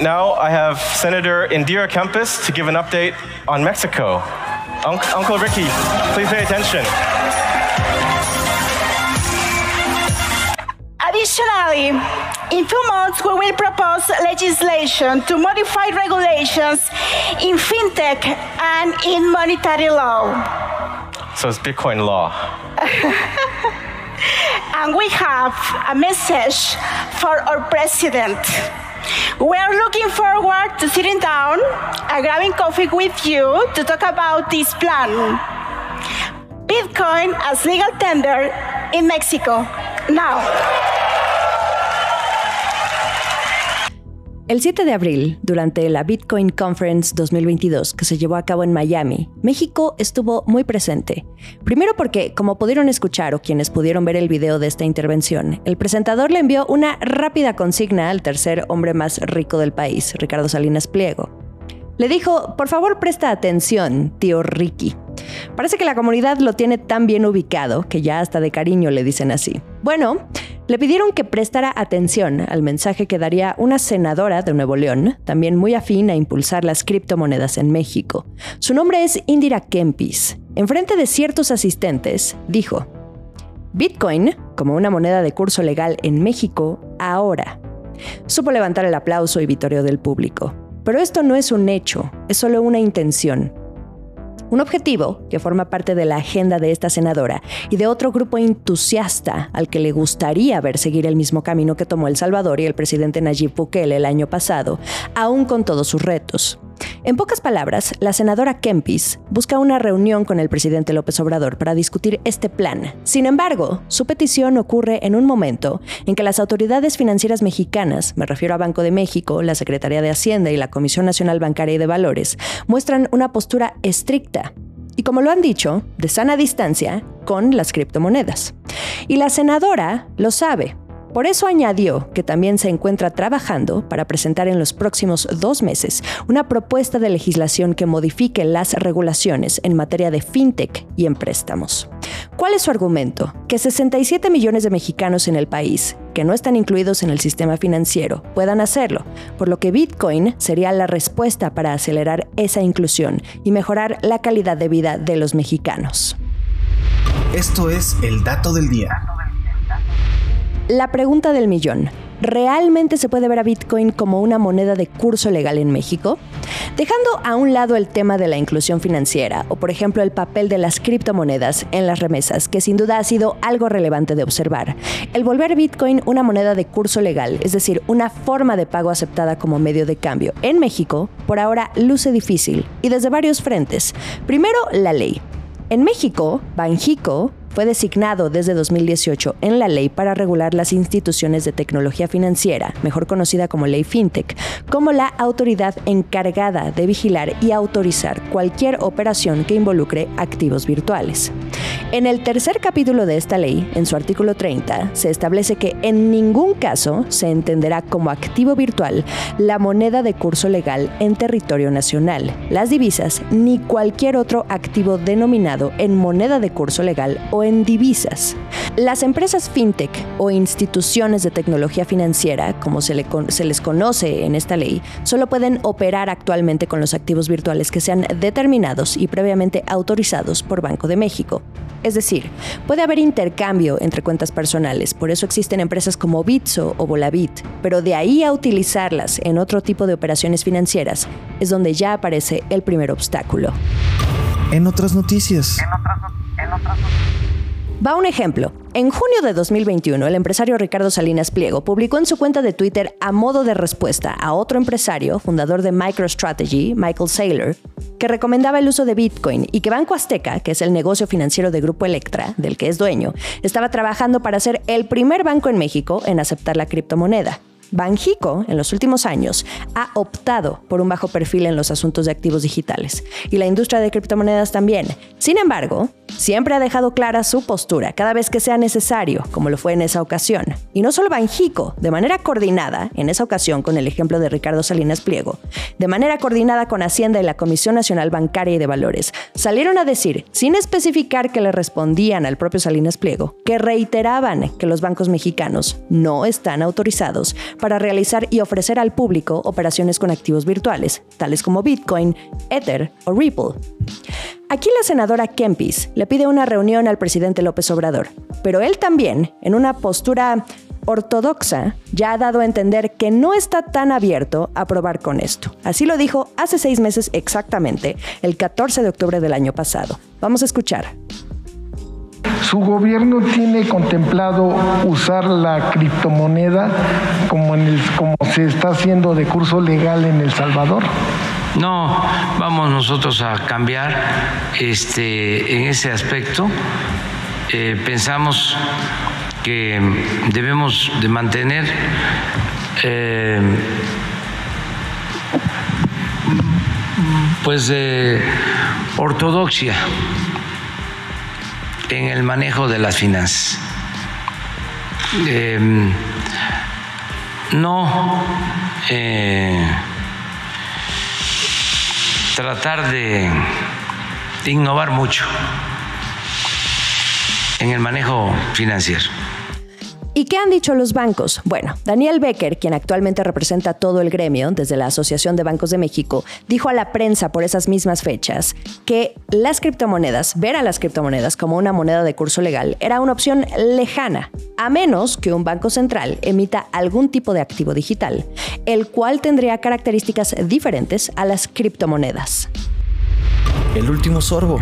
Now I have Senator Indira Kempis to give an update on Mexico. Unc- Uncle Ricky, please pay attention. Additionally, in few months, we will propose legislation to modify regulations in fintech and in monetary law. So it's Bitcoin law. And we have a message for our president. We are looking forward to sitting down and grabbing coffee with you to talk about this plan. Bitcoin as legal tender in Mexico. Now. El 7 de abril, durante la Bitcoin Conference 2022 que se llevó a cabo en Miami, México estuvo muy presente. Primero porque, como pudieron escuchar o quienes pudieron ver el video de esta intervención, el presentador le envió una rápida consigna al tercer hombre más rico del país, Ricardo Salinas Pliego. Le dijo, por favor presta atención, tío Ricky. Parece que la comunidad lo tiene tan bien ubicado que ya hasta de cariño le dicen así. Bueno, le pidieron que prestara atención al mensaje que daría una senadora de Nuevo León, también muy afín a impulsar las criptomonedas en México. Su nombre es Indira Kempis. En frente de ciertos asistentes, dijo, Bitcoin, como una moneda de curso legal en México, ahora. Supo levantar el aplauso y vitorio del público. Pero esto no es un hecho, es solo una intención. Un objetivo que forma parte de la agenda de esta senadora y de otro grupo entusiasta al que le gustaría ver seguir el mismo camino que tomó El Salvador y el presidente Nayib Bukele el año pasado, aún con todos sus retos. En pocas palabras, la senadora Kempis busca una reunión con el presidente López Obrador para discutir este plan. Sin embargo, su petición ocurre en un momento en que las autoridades financieras mexicanas, me refiero a Banco de México, la Secretaría de Hacienda y la Comisión Nacional Bancaria y de Valores, muestran una postura estricta y como lo han dicho, de sana distancia con las criptomonedas. Y la senadora lo sabe, por eso añadió que también se encuentra trabajando para presentar en los próximos dos meses una propuesta de legislación que modifique las regulaciones en materia de fintech y en préstamos. ¿Cuál es su argumento? Que 67 millones de mexicanos en el país, que no están incluidos en el sistema financiero, puedan hacerlo, por lo que Bitcoin sería la respuesta para acelerar esa inclusión y mejorar la calidad de vida de los mexicanos. Esto es el dato del día. La pregunta del millón. ¿Realmente se puede ver a Bitcoin como una moneda de curso legal en México? Dejando a un lado el tema de la inclusión financiera o por ejemplo el papel de las criptomonedas en las remesas, que sin duda ha sido algo relevante de observar, el volver Bitcoin una moneda de curso legal, es decir, una forma de pago aceptada como medio de cambio en México, por ahora luce difícil y desde varios frentes. Primero, la ley. En México, Banjico fue designado desde 2018 en la ley para regular las instituciones de tecnología financiera, mejor conocida como ley FinTech, como la autoridad encargada de vigilar y autorizar cualquier operación que involucre activos virtuales. En el tercer capítulo de esta ley, en su artículo 30, se establece que en ningún caso se entenderá como activo virtual la moneda de curso legal en territorio nacional, las divisas ni cualquier otro activo denominado en moneda de curso legal o en divisas. Las empresas fintech o instituciones de tecnología financiera, como se, le se, les conoce en esta ley, solo pueden operar actualmente con los activos virtuales que sean determinados y previamente autorizados por Banco de México. Es decir, puede haber intercambio entre cuentas personales, por eso existen empresas como Bitso o Volavit, pero de ahí a utilizarlas en otro tipo de operaciones financieras es donde ya aparece el primer obstáculo. En otras noticias. Va un ejemplo. En junio de 2021, el empresario Ricardo Salinas Pliego publicó en su cuenta de Twitter a modo de respuesta a otro empresario, fundador de MicroStrategy, Michael Saylor, que recomendaba el uso de Bitcoin y que Banco Azteca, que es el negocio financiero de Grupo Electra, del que es dueño, estaba trabajando para ser el primer banco en México en aceptar la criptomoneda. Banjico, en los últimos años, ha optado por un bajo perfil en los asuntos de activos digitales y la industria de criptomonedas también. Sin embargo, siempre ha dejado clara su postura cada vez que sea necesario, como lo fue en esa ocasión. Y no solo Banjico, de manera coordinada, en esa ocasión con el ejemplo de Ricardo Salinas Pliego, de manera coordinada con Hacienda y la Comisión Nacional Bancaria y de Valores, salieron a decir, sin especificar que le respondían al propio Salinas Pliego, que reiteraban que los bancos mexicanos no están autorizados para realizar y ofrecer al público operaciones con activos virtuales, tales como Bitcoin, Ether o Ripple. Aquí la senadora Kempis le pide una reunión al presidente López Obrador, pero él también, en una postura ortodoxa, ya ha dado a entender que no está tan abierto a probar con esto. Así lo dijo hace seis meses exactamente, el 14 de octubre del año pasado. Vamos a escuchar. Su gobierno tiene contemplado usar la criptomoneda como, se está haciendo de curso legal en El Salvador. No vamos nosotros a cambiar este, en ese aspecto. Eh, pensamos que debemos de mantener eh, pues eh, ortodoxia en el manejo de las finanzas. no tratar de, innovar mucho en el manejo financiero. ¿Y qué han dicho los bancos? Bueno, Daniel Becker, quien actualmente representa todo el gremio desde la Asociación de Bancos de México, dijo a la prensa por esas mismas fechas que las criptomonedas, ver a las criptomonedas como una moneda de curso legal, era una opción lejana, a menos que un banco central emita algún tipo de activo digital, el cual tendría características diferentes a las criptomonedas. El último sorbo.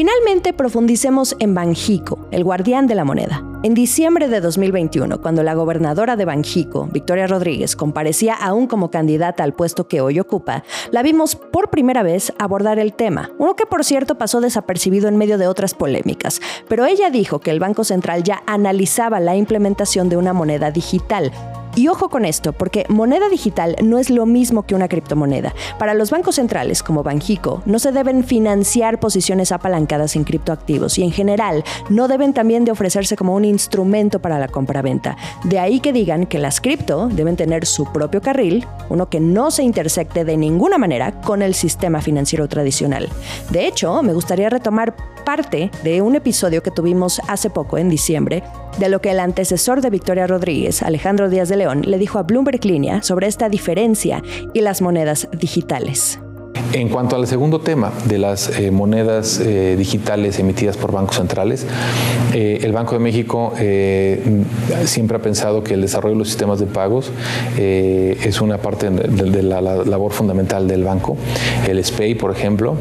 Finalmente profundicemos en Banjico, el guardián de la moneda. En diciembre de 2021, cuando la gobernadora de Banjico, Victoria Rodríguez, comparecía aún como candidata al puesto que hoy ocupa, la vimos por primera vez abordar el tema, uno que por cierto pasó desapercibido en medio de otras polémicas, pero ella dijo que el Banco Central ya analizaba la implementación de una moneda digital, y ojo con esto, porque moneda digital no es lo mismo que una criptomoneda. Para los bancos centrales, como Banjico, no se deben financiar posiciones apalancadas en criptoactivos y en general no deben también de ofrecerse como un instrumento para la compra-venta. De ahí que digan que las cripto deben tener su propio carril, uno que no se intersecte de ninguna manera con el sistema financiero tradicional. De hecho, me gustaría retomar parte de un episodio que tuvimos hace poco, en diciembre, de lo que el antecesor de Victoria Rodríguez, Alejandro Díaz de León, le dijo a Bloomberg Línea sobre esta diferencia y las monedas digitales. En cuanto al segundo tema de las eh, monedas eh, digitales emitidas por bancos centrales, eh, el Banco de México siempre ha pensado que el desarrollo de los sistemas de pagos es una parte de, la, la labor fundamental del banco. El SPAY, por ejemplo,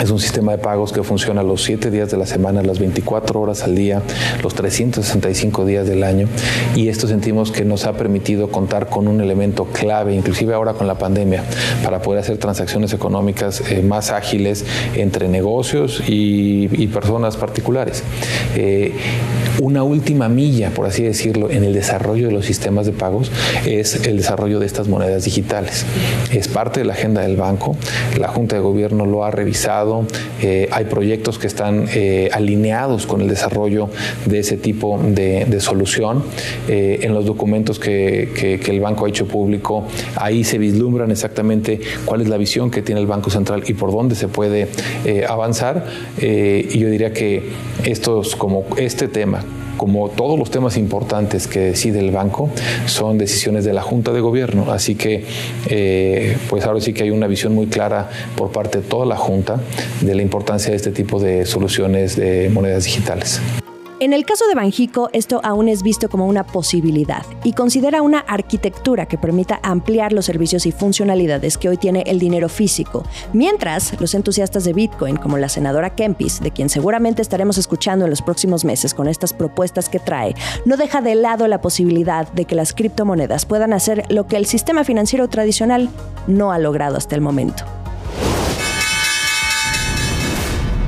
es un sistema de pagos que funciona los 7 días de la semana, las 24 horas al día, los 365 días del año. Y esto sentimos que nos ha permitido contar con un elemento clave, inclusive ahora con la pandemia, para poder hacer transacciones económicas eh, más ágiles entre negocios y, personas particulares. Eh, una última milla, por así decirlo, en el desarrollo de los sistemas de pagos es el desarrollo de estas monedas digitales. Es parte de la agenda del banco. La Junta de Gobierno lo ha revisado eh, hay proyectos que están eh, alineados con el desarrollo de ese tipo de, solución. Eh, en los documentos que, el banco ha hecho público, ahí se vislumbran exactamente cuál es la visión que tiene el Banco Central y por dónde se puede avanzar. y yo diría que estos, como este tema, como todos los temas importantes que decide el banco, son decisiones de la Junta de Gobierno. Así que, eh, pues ahora sí que hay una visión muy clara por parte de toda la Junta de la importancia de este tipo de soluciones de monedas digitales. En el caso de Banjico, esto aún es visto como una posibilidad y considera una arquitectura que permita ampliar los servicios y funcionalidades que hoy tiene el dinero físico, mientras los entusiastas de Bitcoin, como la senadora Kempis, de quien seguramente estaremos escuchando en los próximos meses con estas propuestas que trae, no deja de lado la posibilidad de que las criptomonedas puedan hacer lo que el sistema financiero tradicional no ha logrado hasta el momento.